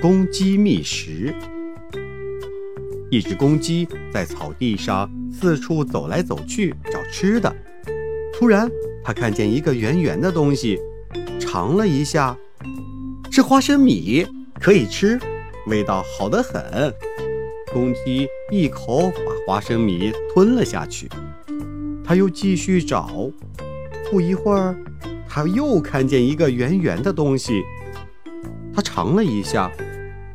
公鸡觅食。一只公鸡在草地上四处走来走去找吃的。突然，它看见一个圆圆的东西，尝了一下，是花生米，可以吃，味道好得很。公鸡一口把花生米吞了下去。它又继续找，不一会儿，它又看见一个圆圆的东西，它尝了一下，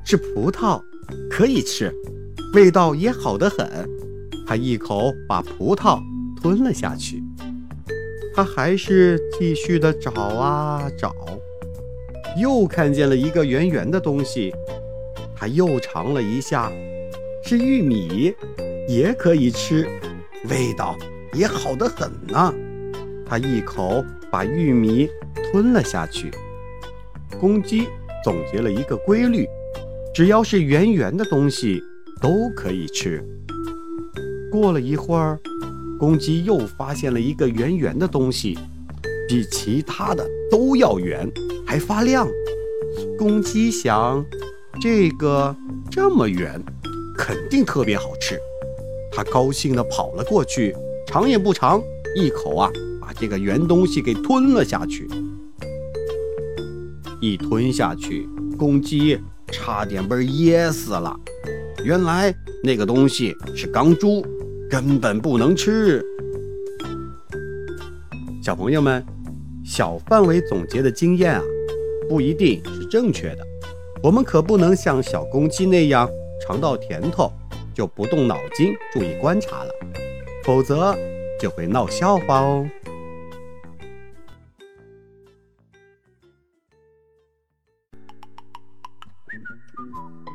是葡萄，可以吃。味道也好得很，他一口把葡萄吞了下去。他还是继续的找啊找，又看见了一个圆圆的东西，他又尝了一下，是玉米，也可以吃，味道也好得很呢。他一口把玉米吞了下去。公鸡总结了一个规律：只要是圆圆的东西。都可以吃。过了一会儿，公鸡又发现了一个圆圆的东西，比其他的都要圆，还发亮。公鸡想，这个这么圆，肯定特别好吃。它高兴地跑了过去，尝也不尝，一口啊，把这个圆东西给吞了下去。一吞下去，公鸡差点被噎死了。原来那个东西是钢珠，根本不能吃。小朋友们，小范围总结的经验啊，不一定是正确的。我们可不能像小公鸡那样尝到甜头就不动脑筋注意观察了，否则就会闹笑话哦。